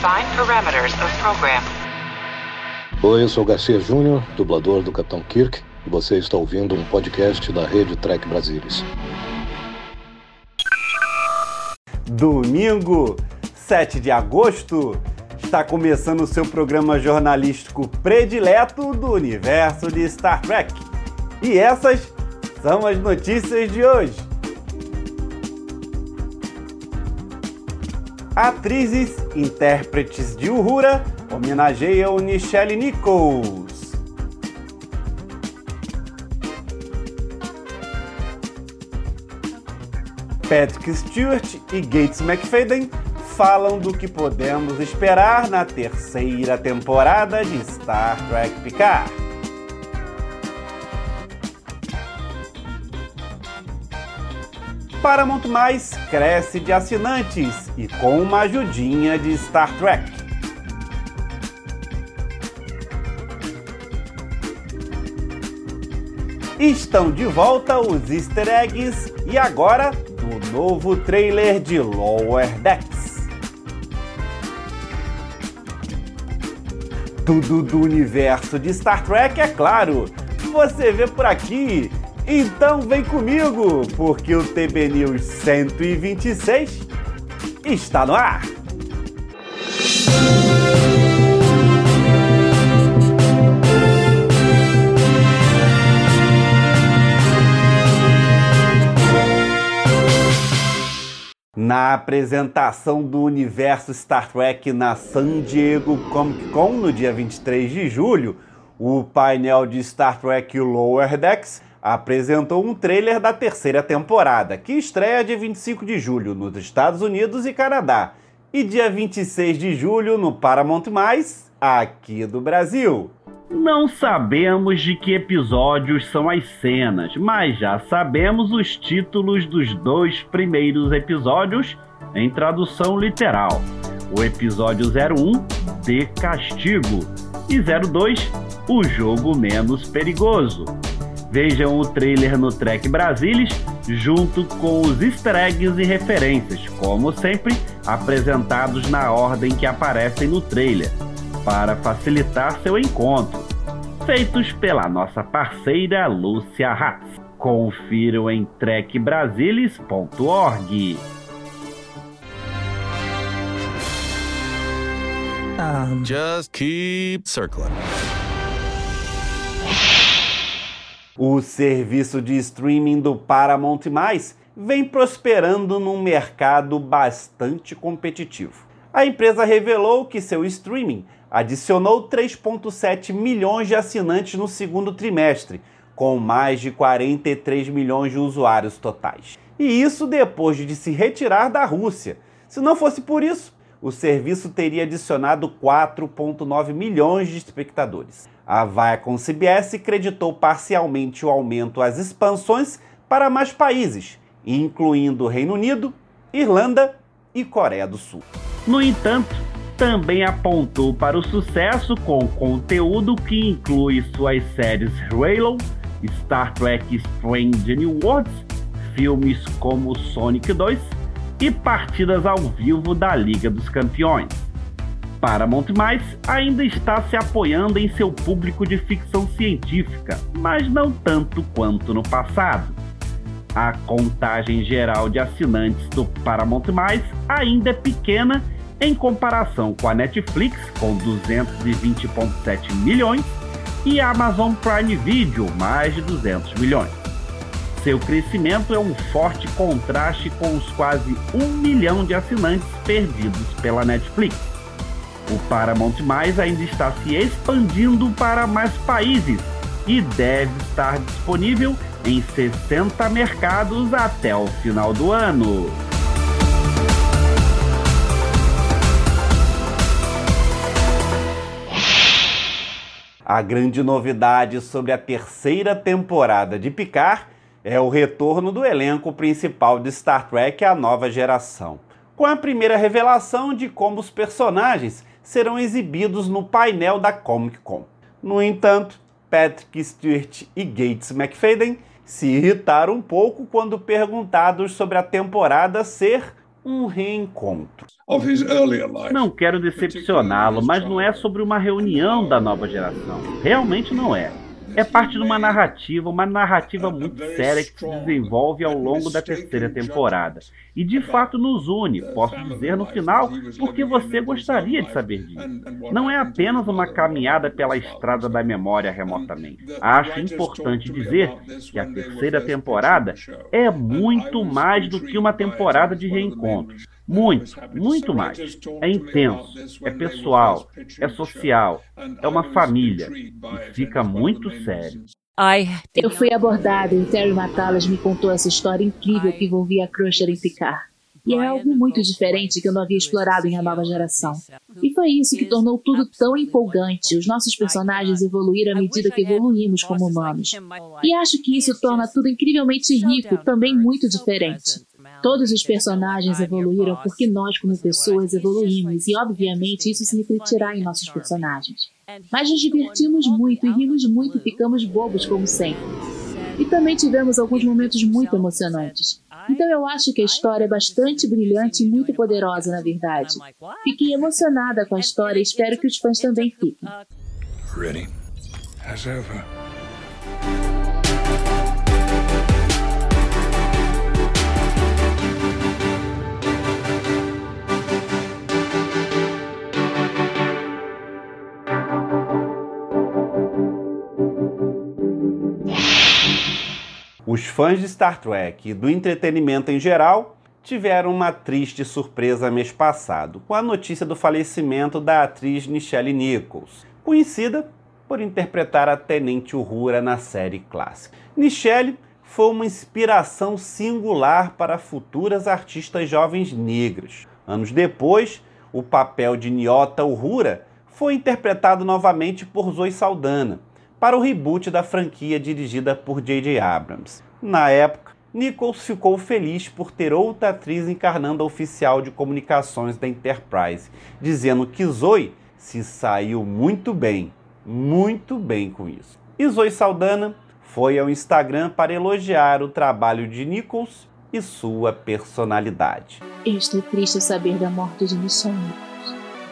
Define parameters of program. Oi, eu sou Garcia Júnior, dublador do Capitão Kirk, e você está ouvindo um podcast da rede Trek Brasilis. Domingo, 7 de agosto, está começando o seu programa jornalístico predileto do universo de Star Trek. E essas são as notícias de hoje. Atrizes, intérpretes de Uhura homenageiam Nichelle Nichols. Patrick Stewart e Gates McFadden falam do que podemos esperar na terceira temporada de Star Trek Picard. Paramount Mais cresce de assinantes e com uma ajudinha de Star Trek. Estão de volta os easter eggs e agora do novo trailer de Lower Decks. Tudo do universo de Star Trek, é claro, você vê por aqui. Então vem comigo, porque o TB News 126 está no ar. Na apresentação do universo Star Trek na San Diego Comic Con no dia 23 de julho, o painel de Star Trek Lower Decks apresentou um trailer da terceira temporada, que estreia dia 25 de julho nos Estados Unidos e Canadá, e dia 26 de julho no Paramount+, aqui do Brasil. Não sabemos de que episódios são as cenas, mas já sabemos os títulos dos dois primeiros episódios em tradução literal. O episódio 01, De Castigo, e 02, O Jogo Menos Perigoso. Vejam o trailer no Trek Brasilis, junto com os easter eggs e referências, como sempre, apresentados na ordem que aparecem no trailer para facilitar seu encontro, feitos pela nossa parceira Lúcia Hatz. Confiram em trekbrasilis.org. Um, Just keep circling. O serviço de streaming do Paramount+, vem prosperando num mercado bastante competitivo. A empresa revelou que seu streaming adicionou 3,7 milhões de assinantes no segundo trimestre, com mais de 43 milhões de usuários totais. E isso depois de se retirar da Rússia. Se não fosse por isso, o serviço teria adicionado 4,9 milhões de espectadores. A Viacom CBS creditou parcialmente o aumento às expansões para mais países, incluindo Reino Unido, Irlanda e Coreia do Sul. No entanto, também apontou para o sucesso com conteúdo que inclui suas séries Halo, Star Trek Strange New Worlds, filmes como Sonic 2 e partidas ao vivo da Liga dos Campeões. Paramount Mais ainda está se apoiando em seu público de ficção científica, mas não tanto quanto no passado. A contagem geral de assinantes do Paramount Mais ainda é pequena em comparação com a Netflix, com 220,7 milhões, e a Amazon Prime Video, mais de 200 milhões. Seu crescimento é um forte contraste com os quase um milhão de assinantes perdidos pela Netflix. O Paramount Mais ainda está se expandindo para mais países e deve estar disponível em 60 mercados até o final do ano. A grande novidade sobre a terceira temporada de Picard é o retorno do elenco principal de Star Trek A Nova Geração, com a primeira revelação de como os personagens serão exibidos no painel da Comic Con. No entanto, Patrick Stewart e Gates McFadden se irritaram um pouco quando perguntados sobre a temporada ser um reencontro. Não quero decepcioná-lo, mas não é sobre uma reunião da nova geração. Realmente não é é parte de uma narrativa, uma narrativa muito séria que se desenvolve ao longo da terceira temporada. E de fato nos une, posso dizer no final, porque você gostaria de saber disso. Não é apenas uma caminhada pela estrada da memória remotamente. Acho importante dizer que a terceira temporada é muito mais do que uma temporada de reencontros. Muito, muito mais. É intenso, é pessoal, é social, é uma família e fica muito sério. Eu fui abordada e Terry Matalas me contou essa história incrível que envolvia a Crusher em Picard. E é algo muito diferente que eu não havia explorado em A Nova Geração. E foi isso que tornou tudo tão empolgante. Os nossos personagens evoluíram à medida que evoluímos como humanos. E acho que isso torna tudo incrivelmente rico, também muito diferente. Todos os personagens evoluíram porque nós, como pessoas, evoluímos, e obviamente isso se refletirá em nossos personagens. Mas nos divertimos muito e rimos muito e ficamos bobos como sempre. E também tivemos alguns momentos muito emocionantes. Então eu acho que a história é bastante brilhante e muito poderosa, na verdade. Fiquei emocionada com a história e espero que os fãs também fiquem. Ready as ever. Os fãs de Star Trek e do entretenimento em geral tiveram uma triste surpresa mês passado com a notícia do falecimento da atriz Nichelle Nichols, conhecida por interpretar a Tenente Uhura na série clássica. Nichelle foi uma inspiração singular para futuras artistas jovens negras. Anos depois, o papel de Nyota Uhura foi interpretado novamente por Zoe Saldana, para o reboot da franquia dirigida por J.J. Abrams. Na época, Nichols ficou feliz por ter outra atriz encarnando a oficial de comunicações da Enterprise, dizendo que Zoe se saiu muito bem, muito bem com isso. E Zoe Saldana foi ao Instagram para elogiar o trabalho de Nichols e sua personalidade. Estou triste saber da morte de Nichols.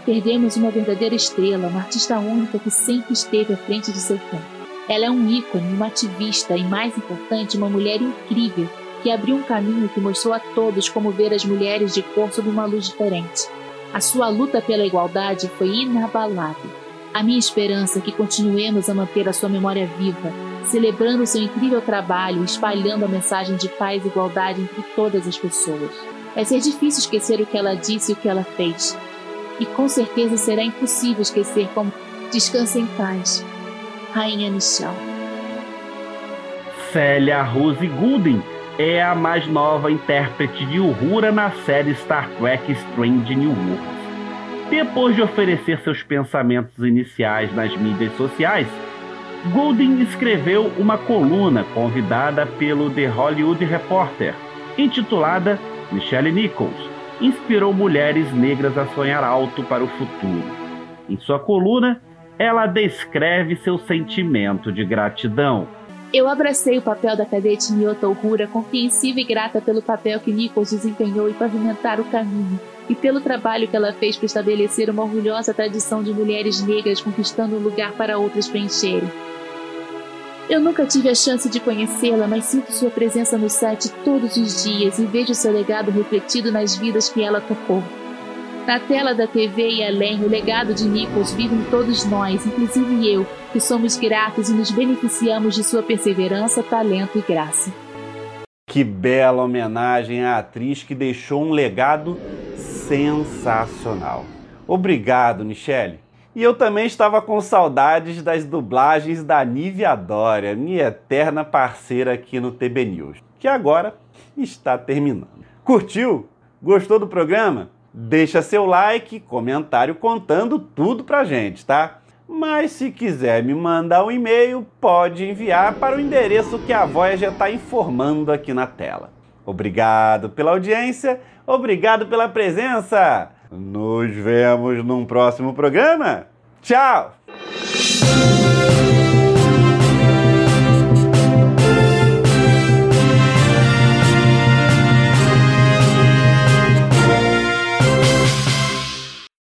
Perdemos uma verdadeira estrela, uma artista única que sempre esteve à frente de seu tempo. Ela é um ícone, uma ativista e, mais importante, uma mulher incrível que abriu um caminho que mostrou a todos como ver as mulheres de cor sob uma luz diferente. A sua luta pela igualdade foi inabalável. A minha esperança é que continuemos a manter a sua memória viva, celebrando seu incrível trabalho, espalhando a mensagem de paz e igualdade entre todas as pessoas. Vai ser difícil esquecer o que ela disse e o que ela fez, e com certeza será impossível esquecer como descansa em paz, Rainha Michelle. Célia Rose Goulding é a mais nova intérprete de Uhura na série Star Trek Strange New Worlds. Depois de oferecer seus pensamentos iniciais nas mídias sociais, Goulding escreveu uma coluna convidada pelo The Hollywood Reporter, intitulada Michelle Nichols, inspirou mulheres negras a sonhar alto para o futuro. Em sua coluna, ela descreve seu sentimento de gratidão. Eu abracei o papel da cadete Nyota Uhura, compreensiva e grata pelo papel que Nichols desempenhou em pavimentar o caminho e pelo trabalho que ela fez para estabelecer uma orgulhosa tradição de mulheres negras conquistando um lugar para outras preencherem. Eu nunca tive a chance de conhecê-la, mas sinto sua presença no set todos os dias e vejo seu legado refletido nas vidas que ela tocou. Na tela da TV e além, o legado de Nichols vive em todos nós, inclusive eu, que somos gratos e nos beneficiamos de sua perseverança, talento e graça. Que bela homenagem à atriz que deixou um legado sensacional. Obrigado, Michele. E eu também estava com saudades das dublagens da Nívia Dória, minha eterna parceira aqui no TB News, que agora está terminando. Curtiu? Gostou do programa? Deixa seu like, comentário contando tudo pra gente, tá? Mas se quiser me mandar um e-mail, pode enviar para o endereço que a Voyager está informando aqui na tela. Obrigado pela audiência, obrigado pela presença! Nos vemos num próximo programa. Tchau!